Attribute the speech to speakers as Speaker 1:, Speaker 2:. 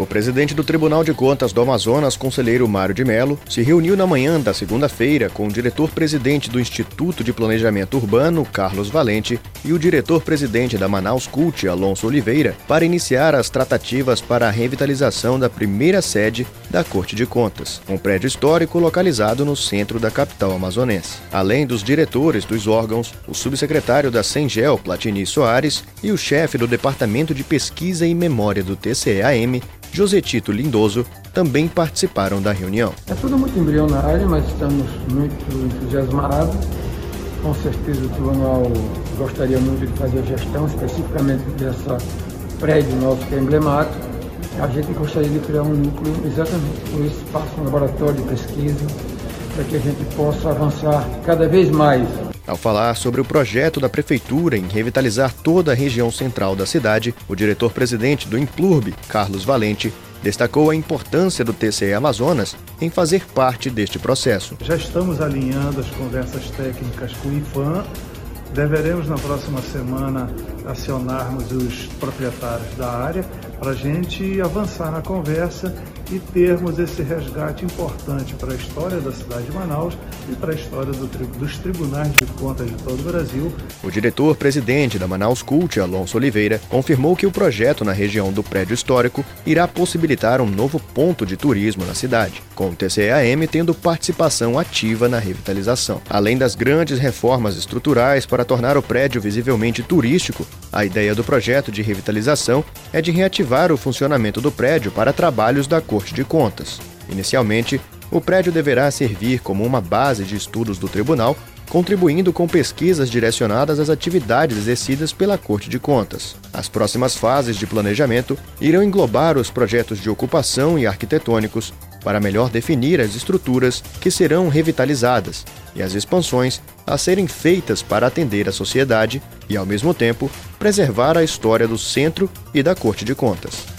Speaker 1: O presidente do Tribunal de Contas do Amazonas, conselheiro Mário de Melo, se reuniu na manhã da segunda-feira com o diretor-presidente do Instituto de Planejamento Urbano, Carlos Valente, e o diretor-presidente da Manaus Cult, Alonso Oliveira, para iniciar as tratativas para a revitalização da primeira sede da Corte de Contas, um prédio histórico localizado no centro da capital amazonense. Além dos diretores dos órgãos, o subsecretário da Sengel, Platini Soares, e o chefe do Departamento de Pesquisa e Memória do TCEAM, Josetito Lindoso, também participaram da reunião.
Speaker 2: É tudo muito embrionário, mas estamos muito entusiasmados. Com certeza o tribunal gostaria muito de fazer a gestão, especificamente dessa prédio nosso que é emblemático. A gente gostaria de criar um núcleo exatamente um espaço, um laboratório de pesquisa, para que a gente possa avançar cada vez mais
Speaker 1: ao falar sobre o projeto da Prefeitura em revitalizar toda a região central da cidade, o diretor-presidente do Implurb, Carlos Valente, destacou a importância do TCE Amazonas em fazer parte deste processo.
Speaker 3: Já estamos alinhando as conversas técnicas com o IFAM. Deveremos, na próxima semana, acionarmos os proprietários da área para a gente avançar na conversa e termos esse resgate importante para a história da cidade de Manaus e para a história do, dos tribunais de contas de todo o Brasil.
Speaker 1: O diretor-presidente da Manaus Cult, Alonso Oliveira, confirmou que o projeto na região do prédio histórico irá possibilitar um novo ponto de turismo na cidade, com o TCEAM tendo participação ativa na revitalização. Além das grandes reformas estruturais para tornar o prédio visivelmente turístico, a ideia do projeto de revitalização é de reativar o funcionamento do prédio para trabalhos da Corte de Contas. Inicialmente, o prédio deverá servir como uma base de estudos do tribunal, contribuindo com pesquisas direcionadas às atividades exercidas pela Corte de Contas. As próximas fases de planejamento irão englobar os projetos de ocupação e arquitetônicos, para melhor definir as estruturas que serão revitalizadas e as expansões a serem feitas para atender a sociedade e, ao mesmo tempo, preservar a história do centro e da Corte de Contas.